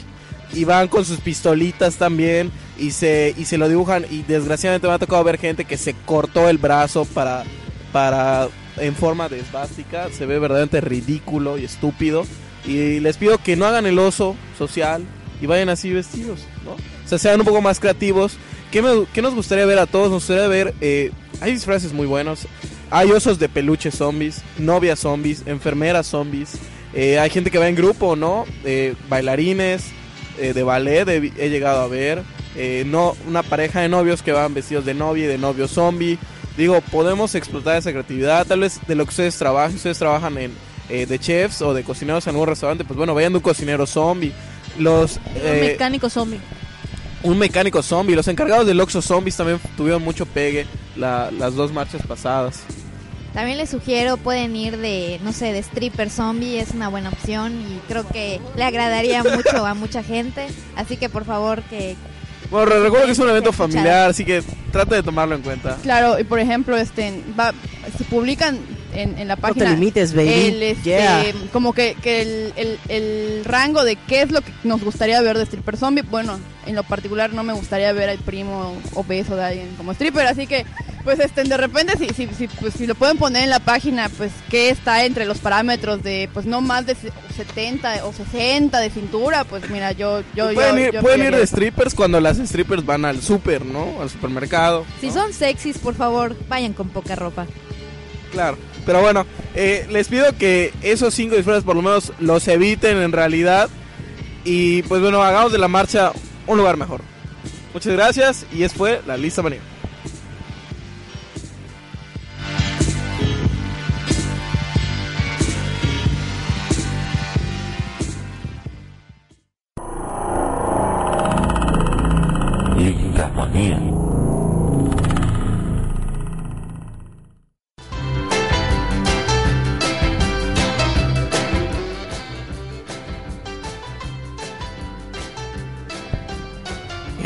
Y van con sus pistolitas también. Y se, y se lo dibujan. Y desgraciadamente me ha tocado ver gente que se cortó el brazo para, para en forma de esvástica. Se ve verdaderamente ridículo y estúpido. Y les pido que no hagan el oso social y vayan así vestidos, ¿no? O sea, sean un poco más creativos. ¿Qué, me- qué nos gustaría ver a todos? Nos gustaría ver... eh, hay disfraces muy buenos. Hay osos de peluche zombies, novias zombies, enfermeras zombies. eh, hay gente que va en grupo, ¿no? Eh, bailarines eh, de ballet he, llegado a ver. eh, no, una pareja de novios que van vestidos de novia y de novio zombie. Digo, podemos explotar esa creatividad. Tal vez de lo que ustedes trabajan, ustedes trabajan en eh, de chefs o de cocineros en algún restaurante, pues bueno, vayan de un cocinero zombie. Los Un eh, mecánico zombie. un mecánico zombie. Los encargados del Oxxo Zombies también tuvieron mucho pegue la- las dos marchas pasadas. También les sugiero, pueden ir de, no sé, de stripper zombie, es una buena opción y creo que le agradaría mucho a mucha gente. Así que por favor que... Bueno, re- recuerdo que es un evento familiar, así que trate de tomarlo en cuenta. Claro, y por ejemplo, este, va, se publican en, en la te página. limites, baby. el, este, Yeah. Como que, que el, el- el rango de qué es lo que nos gustaría ver de stripper zombie. Bueno, en lo particular no me gustaría ver al primo obeso de alguien como stripper, así que, pues, este, de repente, si, si, si, pues, si lo pueden poner en la página, pues, qué está entre los parámetros de, pues, no más de se- 70 o 60 de cintura, pues, mira, yo, yo, pueden yo, ir, yo pueden ir de strippers cuando las strippers van al super, ¿no? Al supermercado. Si son sexys, por favor, vayan con poca ropa. Claro. Pero bueno, eh, les pido que esos cinco disfraces por lo menos los eviten en realidad. Y pues bueno, hagamos de la marcha un lugar mejor. Muchas gracias y es fue la lista Manía.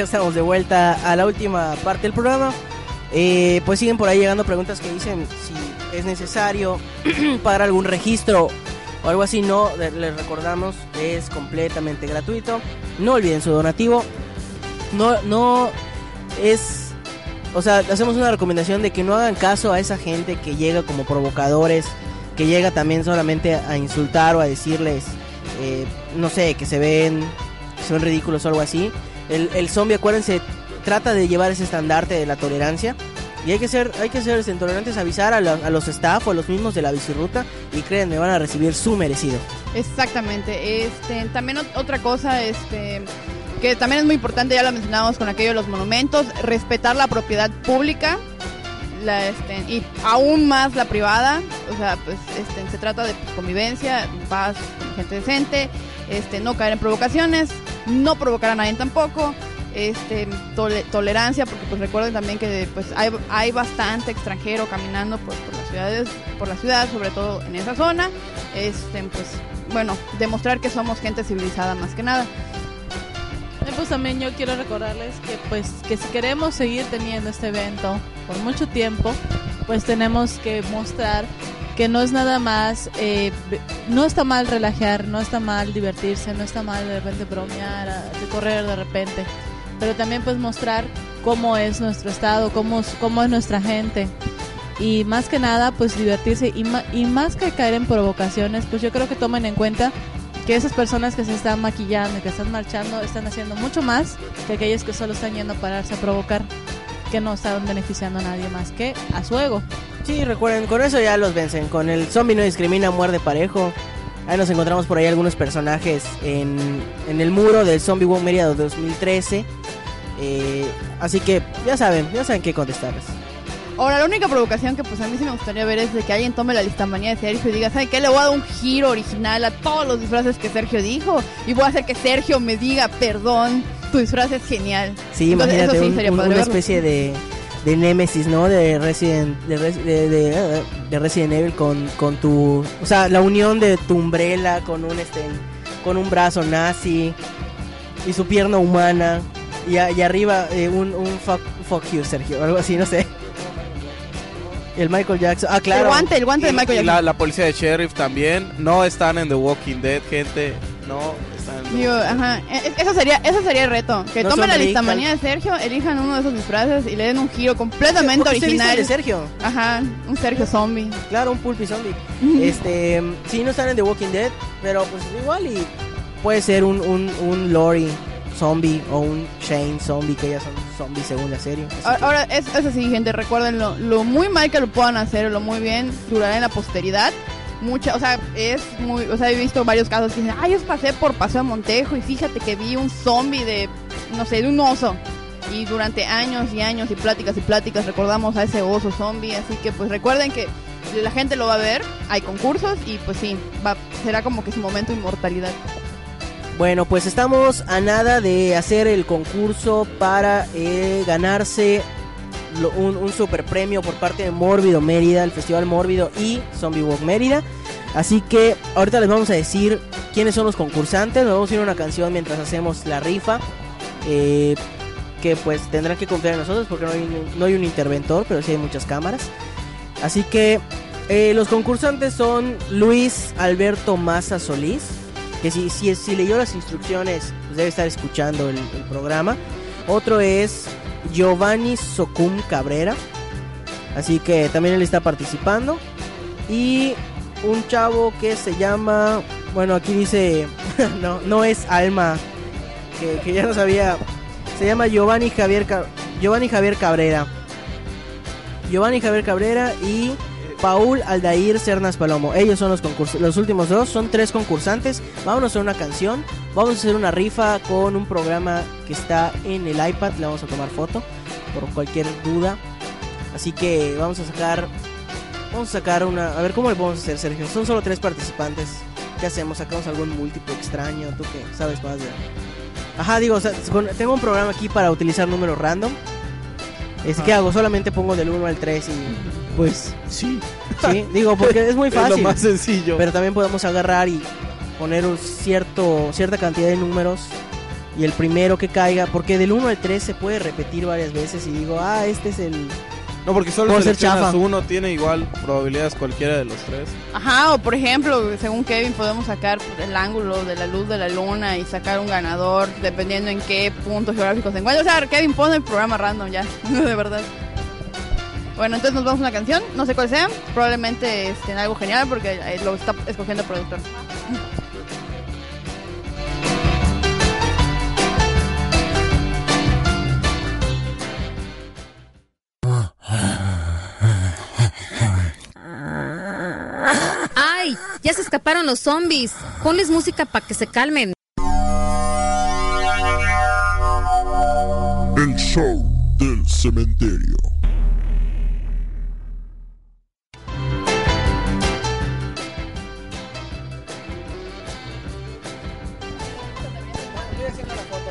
Estamos de vuelta a la última parte del programa. Eh, pues siguen por ahí llegando preguntas que dicen si es necesario pagar algún registro o algo así. No, le- les recordamos, es completamente gratuito. No olviden su donativo. No, no es. O sea, hacemos una recomendación de que no hagan caso a esa gente que llega como provocadores, que llega también solamente a insultar o a decirles, eh, no sé, que se ven, que se ven ridículos o algo así. El, el zombie, acuérdense, trata de llevar ese estandarte de la tolerancia. Y hay que ser, hay que ser este, tolerantes, avisar a, la- a los staff o a los mismos de la bicirruta y créanme, van a recibir su merecido. Exactamente. Este, también ot- otra cosa, este, que también es muy importante, ya lo mencionamos con aquello de los monumentos, respetar la propiedad pública, este, y aún más la privada. O sea, pues, este, se trata de convivencia, paz, gente decente, este, no caer en provocaciones, no provocar a nadie tampoco. Este, tole- tolerancia, porque pues recuerden también que pues hay, hay bastante extranjero caminando por, por las ciudades, por la ciudad, sobre todo en esa zona. Este, pues bueno, demostrar que somos gente civilizada más que nada. Pues también yo quiero recordarles que pues que si queremos seguir teniendo este evento por mucho tiempo, pues tenemos que mostrar que no es nada más, eh, no está mal relajar, no está mal divertirse, no está mal de repente bromear, de correr de repente, pero también pues mostrar cómo es nuestro estado, cómo, es- nuestra gente y más que nada pues divertirse y, más que caer en provocaciones, pues yo creo que tomen en cuenta que esas personas que se están maquillando que están marchando están haciendo mucho más que aquellos que solo están yendo a pararse a provocar, que no están beneficiando a nadie más que a su ego. Sí, recuerden, con eso ya los vencen. Con el zombie no discrimina, muerde parejo. Ahí nos encontramos por ahí algunos personajes en, en el muro del Zombie World Mérida 2013. Eh, así que ya saben, ya saben qué contestarles. Ahora, la única provocación que pues a mí sí me gustaría ver es de que alguien tome la listamanía de Sergio y diga, ¿sabe qué? Le voy a dar un giro original a todos los disfraces que Sergio dijo y voy a hacer que Sergio me diga, perdón, tu disfraz es genial. Sí, Entonces, imagínate sí un- un- una especie de, de Nemesis, ¿no? De Resident, de, Res- de, de- de Resident Evil con, con tu... O sea, la unión de tu umbrella con un, este, con un brazo nazi y su pierna humana. Y, a- y arriba eh, un, un fuck, fuck you, Sergio, algo así, no sé. El Michael Jackson. Ah, claro. El guante, el guante de Michael Jackson. la, la policía de sheriff también. No están en The Walking Dead, gente. No están Digo, ajá, e- eso sería, eso sería el reto. Que No tomen la son listamanía de Sergio, elijan uno de esos disfraces y le den un giro completamente Porque usted viste original. de Sergio. Ajá, un Sergio zombie. Claro, un pulpi zombie. este, sí, no están en The Walking Dead, pero pues igual y puede ser un, un, un Lori zombie o un Shane zombie, que ya son zombies según la serie. Así Ahora, que- ahora, es, es así, gente, recuerden lo, lo muy mal que lo puedan hacer o lo muy bien durará en la posteridad. Mucha, o sea, es muy, o sea, he visto varios casos que dicen, ay, yo pasé por Paseo Montejo y fíjate que vi un zombie de, no sé, de un oso. Y durante años y años y pláticas y pláticas recordamos a ese oso zombie, así que pues recuerden que la gente lo va a ver, hay concursos y pues sí, va, será como que su momento de inmortalidad. Bueno, pues estamos a nada de hacer el concurso para eh, ganarse un, super premio por parte de Mórbido Mérida, el Festival Mórbido y Zombie Walk Mérida. Así que ahorita les vamos a decir quiénes son los concursantes. Nos vamos a ir a una canción mientras hacemos la rifa. eh, que pues tendrán que confiar en nosotros porque no hay, no hay un interventor, pero sí hay muchas cámaras. Así que eh, los concursantes son Luis Alberto Maza Solís, que si, si, leyó las instrucciones, pues debe estar escuchando el programa. Otro es Giovanni Socum Cabrera, así que también él está participando. Y un chavo que se llama, bueno, aquí dice, no, no es Alma, que, que ya no sabía, se llama Giovanni Javier, Giovanni Javier Cabrera. Giovanni Javier Cabrera y Paul Aldair Cernas Palomo. Ellos son los concursantes. Los últimos dos son tres concursantes. Vamos a una canción. Vamos a hacer una rifa con un programa que está en el iPad. Le vamos a tomar foto por cualquier duda. Así que vamos a sacar. Vamos a sacar una. A ver cómo le podemos hacer, Sergio. Son solo tres participantes. ¿Qué hacemos? ¿Sacamos algún múltiplo extraño? ¿Tú qué sabes más de.? Ajá, digo, o sea, tengo un programa aquí para utilizar números random. ¿Qué hago? Solamente pongo del 1 al 3 y. Pues sí. Sí, digo, porque es muy Es lo fácil. más sencillo. Pero también podemos agarrar y poner un cierto, cierta cantidad de números y el primero que caiga, porque del 1 al 3 se puede repetir varias veces y digo, ah, este es el... No, porque solo ser seleccionas uno, tiene igual probabilidades cualquiera de los tres. Ajá, o por ejemplo, según Kevin podemos sacar el ángulo de la luz de la luna y sacar un ganador dependiendo en qué punto geográfico se encuentra. O sea, Kevin pone el programa random ya, de verdad. Bueno, entonces nos vamos a una canción, no sé cuál sea, probablemente este, algo genial porque eh, lo está escogiendo el productor. ¡Ay! Ya se escaparon los zombies. Ponles música para que se calmen. El show del cementerio.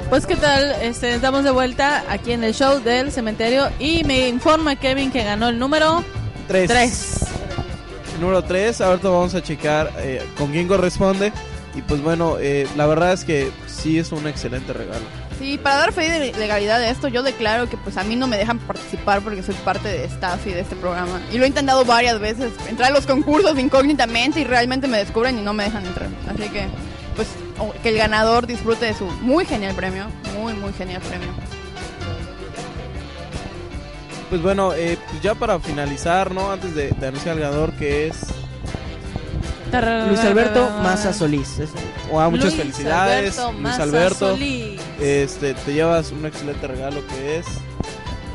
Pues qué tal, este, estamos de vuelta aquí en el show del cementerio y me informa Kevin que ganó el número Tres. 3. Número 3, ahorita vamos a checar eh, con quién corresponde. Y pues bueno, eh, la verdad es que sí es un excelente regalo. Sí, para dar fe de legalidad de esto, yo declaro que pues a mí no me dejan participar porque soy parte de staff y de este programa. Y lo he intentado varias veces, entrar a los concursos incógnitamente y realmente me descubren y no me dejan entrar. Así que, pues, que el ganador disfrute de su muy genial premio, muy, muy genial premio. Pues bueno, eh, pues ya para finalizar, ¿no? Antes de, de anunciar al ganador, que es. Luis Alberto Maza Solís. Wow, muchas Luis felicidades, Alberto Luis Alberto. Solís. Este, te llevas un excelente regalo que es.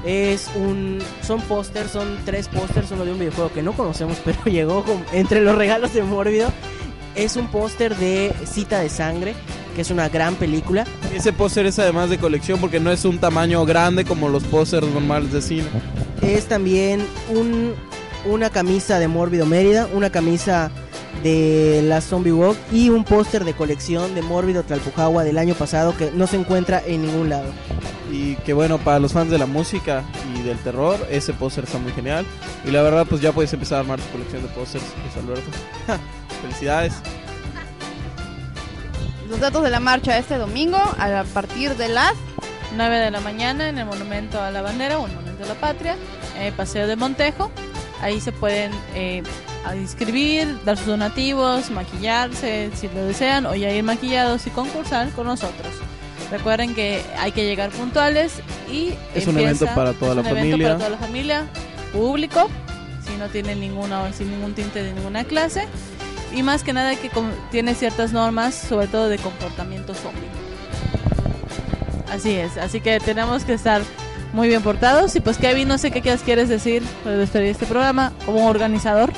Es un. Son pósters, son tres pósters, uno de un videojuego que no conocemos, pero llegó con- entre los regalos de Mórbido. Es un póster de Cita de Sangre, que es una gran película. Ese póster es además de colección porque no es un tamaño grande como los pósters normales de cine. Es también un, una camisa de Mórbido Mérida, una camisa de la Zombie Walk y un póster de colección de Mórbido Tlalpujagua del año pasado que no se encuentra en ningún lado. Y que bueno, para los fans de la música y del terror, ese póster está muy genial. Y la verdad, pues ya puedes empezar a armar tu colección de pósters, Luis Alberto. Felicidades. Los datos de la marcha este domingo a partir de las 9 de la mañana en el Monumento a la Bandera o el Monumento a la Patria, eh, Paseo de Montejo. Ahí se pueden eh, inscribir, dar sus donativos, maquillarse si lo desean o ya ir maquillados y concursar con nosotros. Recuerden que hay que llegar puntuales y Es un empieza- evento para toda es la un evento familia. para toda la familia, público, si no tiene ninguna sin ningún tinte de ninguna clase y más que nada que tiene ciertas normas, sobre todo de comportamiento zombie. Así es, así que tenemos que estar muy bien portados. Y pues Kevin, no sé qué quieres decir para este programa como organizador.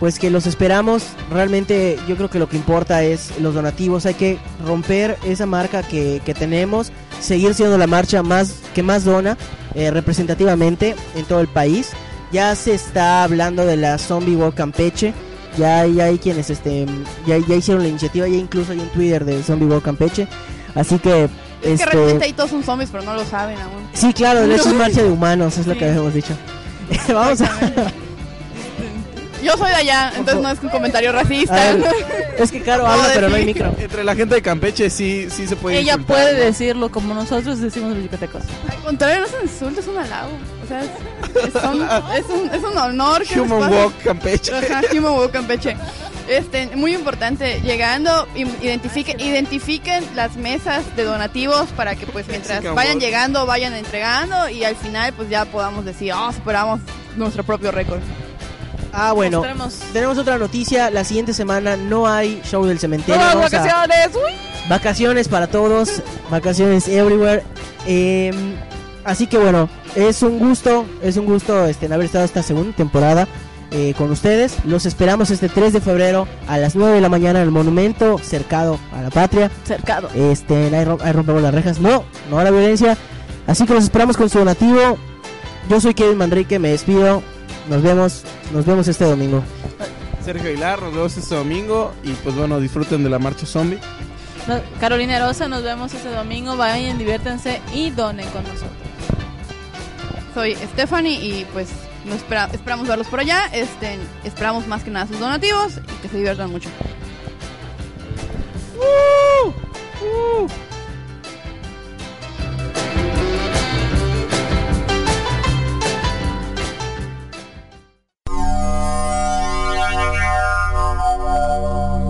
Pues que los esperamos, realmente yo creo que lo que importa es los donativos, hay que romper esa marca que, que tenemos, seguir siendo la marcha más que más dona eh, representativamente en todo el país. Ya se está hablando de la Zombie Walk Campeche, ya hay, ya hay quienes este, ya, ya hicieron la iniciativa, ya incluso hay un Twitter de Zombie Walk Campeche, así que... Es que este, realmente ahí todos son zombies, pero no lo saben aún. Sí, claro, hecho es marcha de humanos, es lo que habíamos dicho. Vamos a... Yo soy de allá, entonces no es un comentario racista. Ver, es que Caro habla, pero no hay micro. Entre la gente de Campeche sí, sí se puede Ella insultar, puede ¿no? decirlo como nosotros decimos los yucatecos. Al contrario, no es un insulto, es un halago. O sea, es, es son- es un, es un honor que Human. Walk Campeche. Ajá, Human Walk Campeche. Este, muy importante, llegando, identifiquen, identifiquen las mesas de donativos para que pues mientras vayan llegando, vayan entregando y al final pues ya podamos decir, oh, superamos nuestro propio récord. Ah, bueno, Mostremos. tenemos otra noticia. La siguiente semana no hay show del cementerio. ¡Nuevas Vamos a- vacaciones! ¡Uy! vacaciones para todos. vacaciones everywhere. Eh, así que bueno, es un gusto, es un gusto este, en haber estado esta segunda temporada eh, con ustedes. Los esperamos este 3 de febrero a las 9 de la mañana en el monumento cercado a la patria. Cercado. Este, ahí, rom- ahí rompemos las rejas. No, no a la violencia. Así que los esperamos con su donativo. Yo soy Kevin Manrique, me despido. Nos vemos, nos vemos este domingo. Sergio Aguilar, nos vemos este domingo y pues bueno, disfruten de la marcha zombie. Carolina Rosa, nos vemos este domingo. Vayan, diviértanse y donen con nosotros soy Stephanie y pues nos esperamos verlos por allá. Este, esperamos más que nada sus donativos y que se diviertan mucho.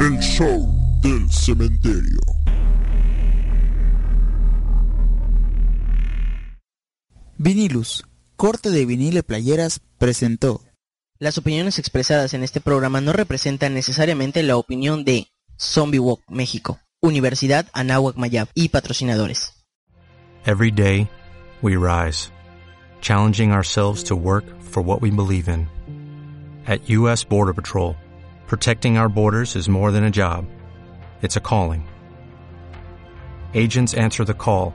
El show del cementerio. Vinilus corte de vinil y playeras, presentó. Las opiniones expresadas en este programa no representan necesariamente la opinión de Zombie Walk México, Universidad Anáhuac Mayab y patrocinadores. Every day, we rise, challenging ourselves to work for what we believe in. At U.S. Border Patrol, protecting our borders is more than a job, it's a calling. Agents answer the call,